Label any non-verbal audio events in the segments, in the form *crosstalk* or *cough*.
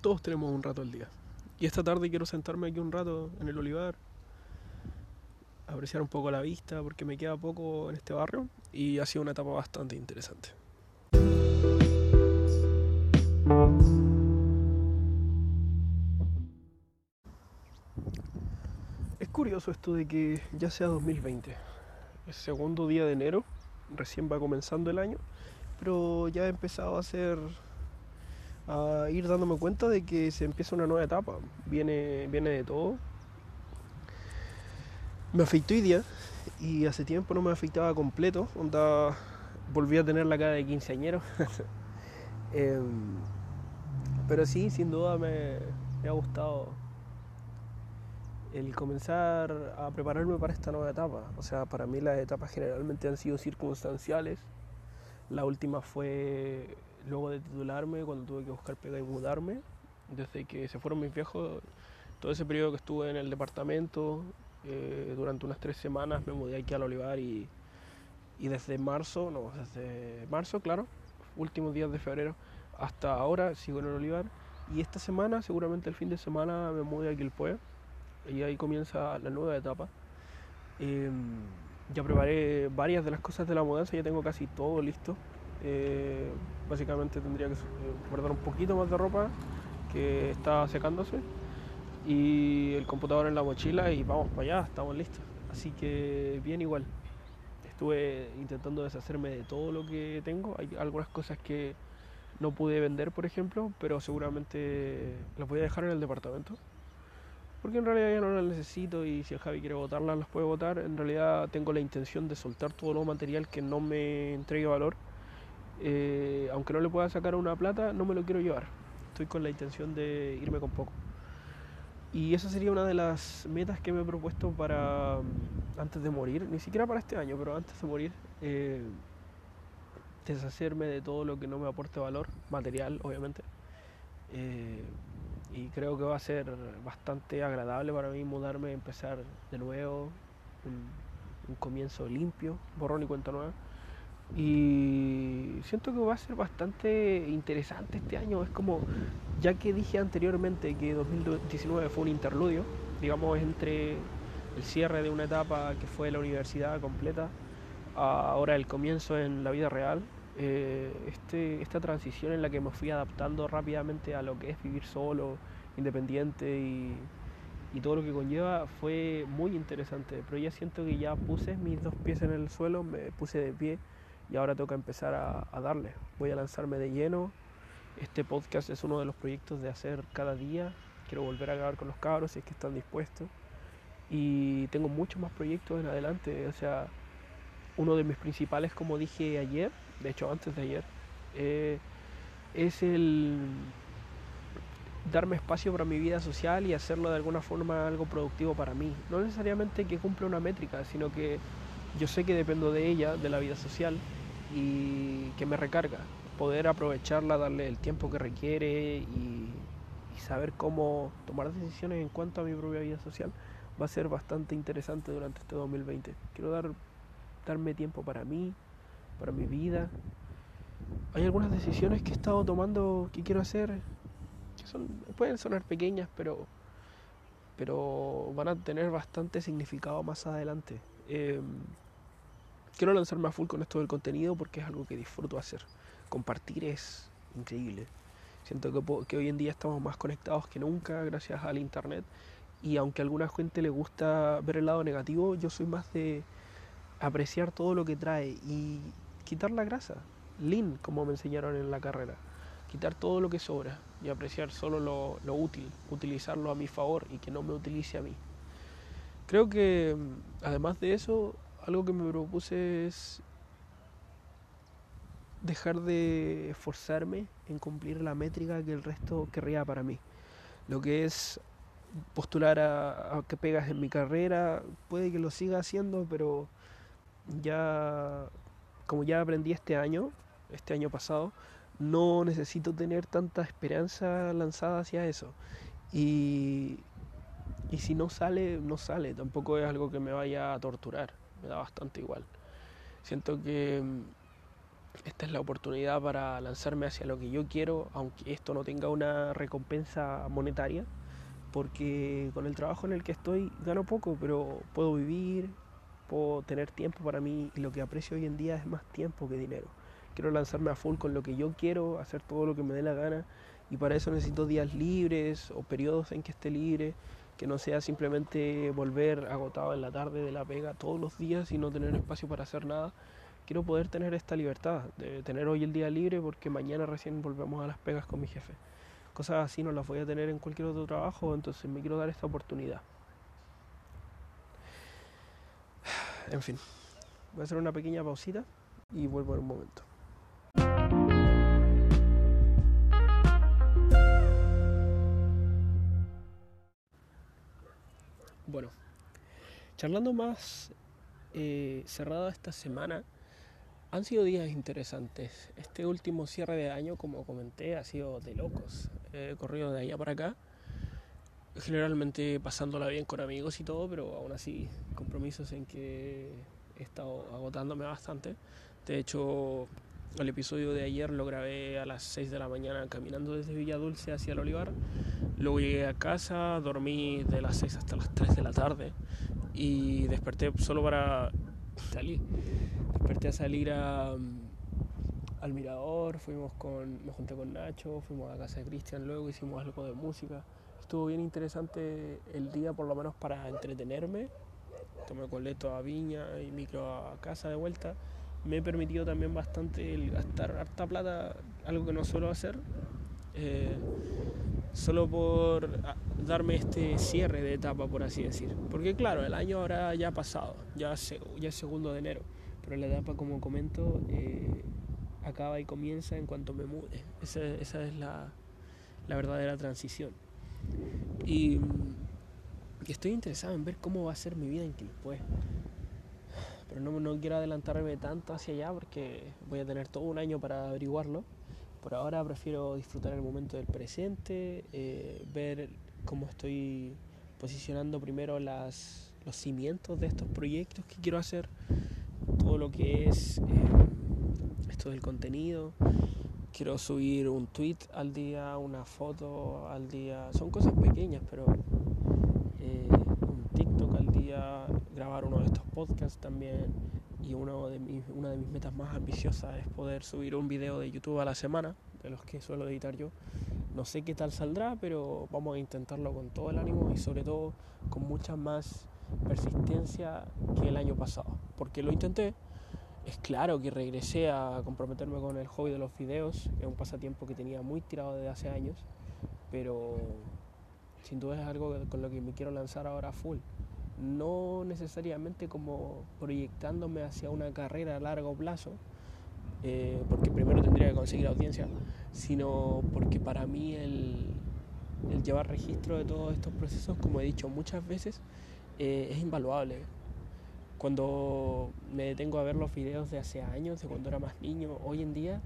Todos tenemos un rato al día. Y esta tarde quiero sentarme aquí un rato en el olivar, apreciar un poco la vista porque me queda poco en este barrio y ha sido una etapa bastante interesante. Es curioso esto de que ya sea 2020, el segundo día de enero, recién va comenzando el año, pero ya he empezado a hacer a ir dándome cuenta de que se empieza una nueva etapa. Viene, viene de todo. Me afeité hoy día y hace tiempo no me afeitaba completo. Onda, volví a tener la cara de quinceañero. *laughs* eh, pero sí, sin duda me, me ha gustado el comenzar a prepararme para esta nueva etapa. O sea, para mí las etapas generalmente han sido circunstanciales. La última fue luego de titularme, cuando tuve que buscar pega y mudarme, desde que se fueron mis viejos, todo ese periodo que estuve en el departamento, eh, durante unas tres semanas me mudé aquí al Olivar y, y desde marzo, no, desde marzo, claro, últimos días de febrero, hasta ahora sigo en el Olivar y esta semana, seguramente el fin de semana, me mudé a Quilpue y ahí comienza la nueva etapa. Eh, ya preparé varias de las cosas de la mudanza, ya tengo casi todo listo. Eh, básicamente tendría que guardar un poquito más de ropa que está secándose y el computador en la mochila y vamos para allá, estamos listos. Así que bien igual. Estuve intentando deshacerme de todo lo que tengo. Hay algunas cosas que no pude vender, por ejemplo, pero seguramente las voy a dejar en el departamento. Porque en realidad ya no las necesito y si el Javi quiere botarlas, las puede botar. En realidad tengo la intención de soltar todo lo material que no me entregue valor eh, aunque no le pueda sacar una plata, no me lo quiero llevar. Estoy con la intención de irme con poco. Y esa sería una de las metas que me he propuesto para mm, antes de morir, ni siquiera para este año, pero antes de morir, eh, deshacerme de todo lo que no me aporte valor, material, obviamente. Eh, y creo que va a ser bastante agradable para mí mudarme, empezar de nuevo, un, un comienzo limpio, borrón y cuenta nueva. Y siento que va a ser bastante interesante este año. Es como, ya que dije anteriormente que 2019 fue un interludio, digamos, entre el cierre de una etapa que fue la universidad completa, a ahora el comienzo en la vida real, eh, este, esta transición en la que me fui adaptando rápidamente a lo que es vivir solo, independiente y, y todo lo que conlleva fue muy interesante. Pero ya siento que ya puse mis dos pies en el suelo, me puse de pie y ahora toca empezar a, a, darle. Voy a lanzarme de lleno. Este podcast es uno de los proyectos de hacer cada día. Quiero volver a grabar con los cabros si es que están dispuestos. Y tengo muchos más proyectos en adelante. O sea, uno de mis principales, como dije ayer, de hecho antes de ayer, eh, es el darme espacio para mi vida social y hacerlo de alguna forma algo productivo para mí. No necesariamente que cumpla una métrica, sino que yo sé que dependo de ella, de la vida social, y que me recarga. Poder aprovecharla, darle el tiempo que requiere y, saber cómo tomar decisiones en cuanto a mi propia vida social va a ser bastante interesante durante este 2020. Quiero dar, darme tiempo para mí, para mi vida. Hay algunas decisiones que he estado tomando que quiero hacer que son, pueden sonar pequeñas, pero, pero van a tener bastante significado más adelante. Eh, quiero lanzarme a full con esto del contenido porque es algo que disfruto hacer. Compartir es increíble. Siento que, hoy en día estamos más conectados que nunca gracias al internet y aunque a alguna gente le gusta ver el lado negativo, yo soy más de apreciar todo lo que trae y quitar la grasa. Lean, como me enseñaron en la carrera. Quitar todo lo que sobra y apreciar solo lo, lo útil, utilizarlo a mi favor y que no me utilice a mí. Creo que además de eso, algo que me propuse es dejar de esforzarme en cumplir la métrica que el resto querría para mí. Lo que es postular a, que pegas en mi carrera, puede que lo siga haciendo, pero ya, como ya aprendí este año, este año pasado, no necesito tener tanta esperanza lanzada hacia eso. Y, y si no sale, no sale, tampoco es algo que me vaya a torturar me da bastante igual. Siento que esta es la oportunidad para lanzarme hacia lo que yo quiero, aunque esto no tenga una recompensa monetaria, porque con el trabajo en el que estoy gano poco, pero puedo vivir, puedo tener tiempo para mí y lo que aprecio hoy en día es más tiempo que dinero. Quiero lanzarme a full con lo que yo quiero, hacer todo lo que me dé la gana y para eso necesito días libres o periodos en que esté libre, que no sea simplemente volver agotado en la tarde de la pega todos los días y no tener espacio para hacer nada. Quiero poder tener esta libertad de tener hoy el día libre porque mañana recién volvemos a las pegas con mi jefe. Cosas así no las voy a tener en cualquier otro trabajo, entonces me quiero dar esta oportunidad. *sighs* En fin, voy a hacer una pequeña pausita y vuelvo en un momento. Bueno, charlando más eh, cerrada esta semana, han sido días interesantes. Este último cierre de año, como comenté, ha sido de locos. He corrido de allá para acá, generalmente pasándola bien con amigos y todo, pero aún así compromisos en que he estado agotándome bastante. De hecho, el episodio de ayer lo grabé a las 6 de la mañana caminando desde Villa Dulce hacia el Olivar. Luego llegué a casa, dormí de las 6 hasta las 3 de la tarde y desperté solo para salir. Desperté a salir a, al mirador, fuimos con, me junté con Nacho, fuimos a casa de Cristian, luego hicimos algo de música. Estuvo bien interesante el día por lo menos para entretenerme. Tomé coleto a Viña y micro a casa de vuelta me he permitido también bastante el gastar harta plata, algo que no suelo hacer, eh, solo por ah, darme este cierre de etapa, por así decir. Porque claro, el año ahora ya ha pasado, ya, ya es segundo de enero, pero la etapa, como comento, eh, acaba y comienza en cuanto me mude. Esa, esa es la, la, verdadera transición. Y, y, estoy interesado en ver cómo va a ser mi vida en Quilpué pero no, no quiero adelantarme tanto hacia allá porque voy a tener todo un año para averiguarlo. Por ahora prefiero disfrutar el momento del presente, eh, ver cómo estoy posicionando primero las, los cimientos de estos proyectos que quiero hacer, todo lo que es eh, esto del contenido. Quiero subir un tweet al día, una foto al día. Son cosas pequeñas, pero eh, un TikTok al día, grabar uno de estos podcasts también y uno de mis, una de mis metas más ambiciosas es poder subir un video de YouTube a la semana, de los que suelo editar yo. No sé qué tal saldrá, pero vamos a intentarlo con todo el ánimo y sobre todo con mucha más persistencia que el año pasado, porque lo intenté. Es claro que regresé a comprometerme con el hobby de los videos, es un pasatiempo que tenía muy tirado desde hace años, pero sin duda es algo con lo que me quiero lanzar ahora full no necesariamente como proyectándome hacia una carrera a largo plazo, eh, porque primero tendría que conseguir audiencia, sino porque para mí el, llevar registro de todos estos procesos, como he dicho muchas veces, eh, es invaluable. Cuando me detengo a ver los videos de hace años, de cuando era más niño, hoy en día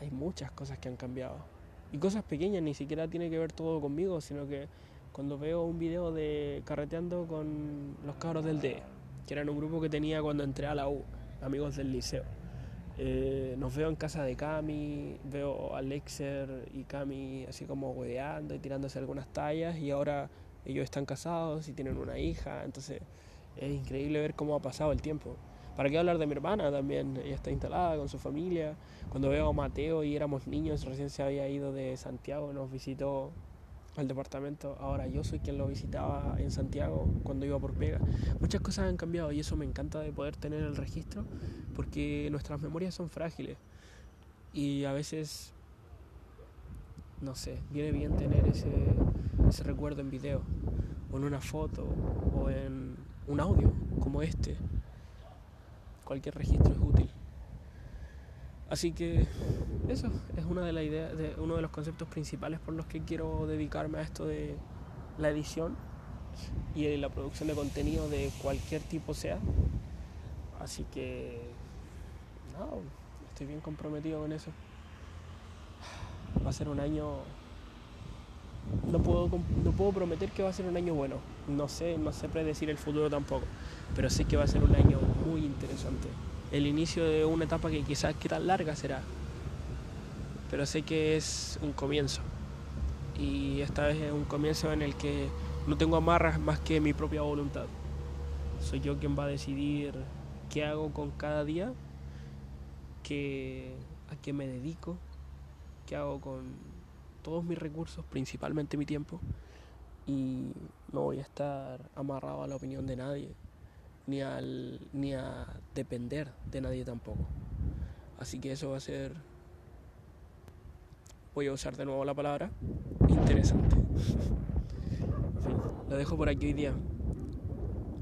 hay muchas cosas que han cambiado. Y cosas pequeñas, ni siquiera tiene que ver todo conmigo, sino que cuando veo un video de carreteando con los cabros del D, que eran un grupo que tenía cuando entré a la U, amigos del liceo. Eh, nos veo en casa de Cami, veo a Lexer y Cami así como hueveando y tirándose algunas tallas y ahora ellos están casados y tienen una hija, entonces es increíble ver cómo ha pasado el tiempo. ¿Para qué hablar de mi hermana también? Ella está instalada con su familia. Cuando veo a Mateo y éramos niños, recién se había ido de Santiago, nos visitó al departamento. Ahora yo soy quien lo visitaba en Santiago cuando iba por pega. Muchas cosas han cambiado y eso me encanta de poder tener el registro porque nuestras memorias son frágiles y a veces, no sé, viene bien tener ese, ese recuerdo en video o en una foto o en un audio como este. Cualquier registro es útil. Así que eso es una de uno de los conceptos principales por los que quiero dedicarme a esto de la edición y la producción de contenido de cualquier tipo sea. Así que no, estoy bien comprometido con eso. Va a ser un año. No puedo, no puedo prometer que va a ser un año bueno. No sé, no sé predecir el futuro tampoco. Pero sé que va a ser un año muy interesante el inicio de una etapa que quizás qué tan larga será, pero sé que es un comienzo. Y esta vez es un comienzo en el que no tengo amarras más que mi propia voluntad. Soy yo quien va a decidir qué hago con cada día, qué, a qué me dedico, qué hago con todos mis recursos, principalmente mi tiempo. Y no voy a estar amarrado a la opinión de nadie, ni, ni a depender de nadie tampoco. Así que eso va a ser voy a usar de nuevo la palabra interesante. en fin, lo dejo por aquí hoy día.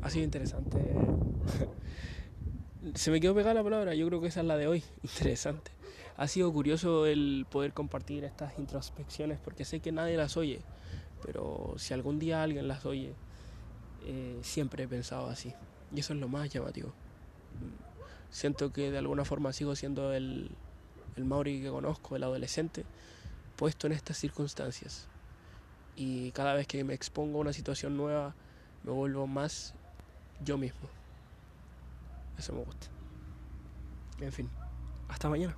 Ha sido interesante. *laughs* Se me quedó pegada la palabra, yo creo que esa es la de hoy. *laughs* Interesante. Ha sido curioso el poder compartir estas introspecciones porque sé que nadie las oye, pero si algún día alguien las oye, eh, siempre he pensado así. Y eso es lo más llamativo. Siento que de alguna forma sigo siendo el, el Mauri que conozco, el adolescente, puesto en estas circunstancias. Y cada vez que me expongo a una situación nueva, me vuelvo más yo mismo. Eso me gusta. En fin, hasta mañana.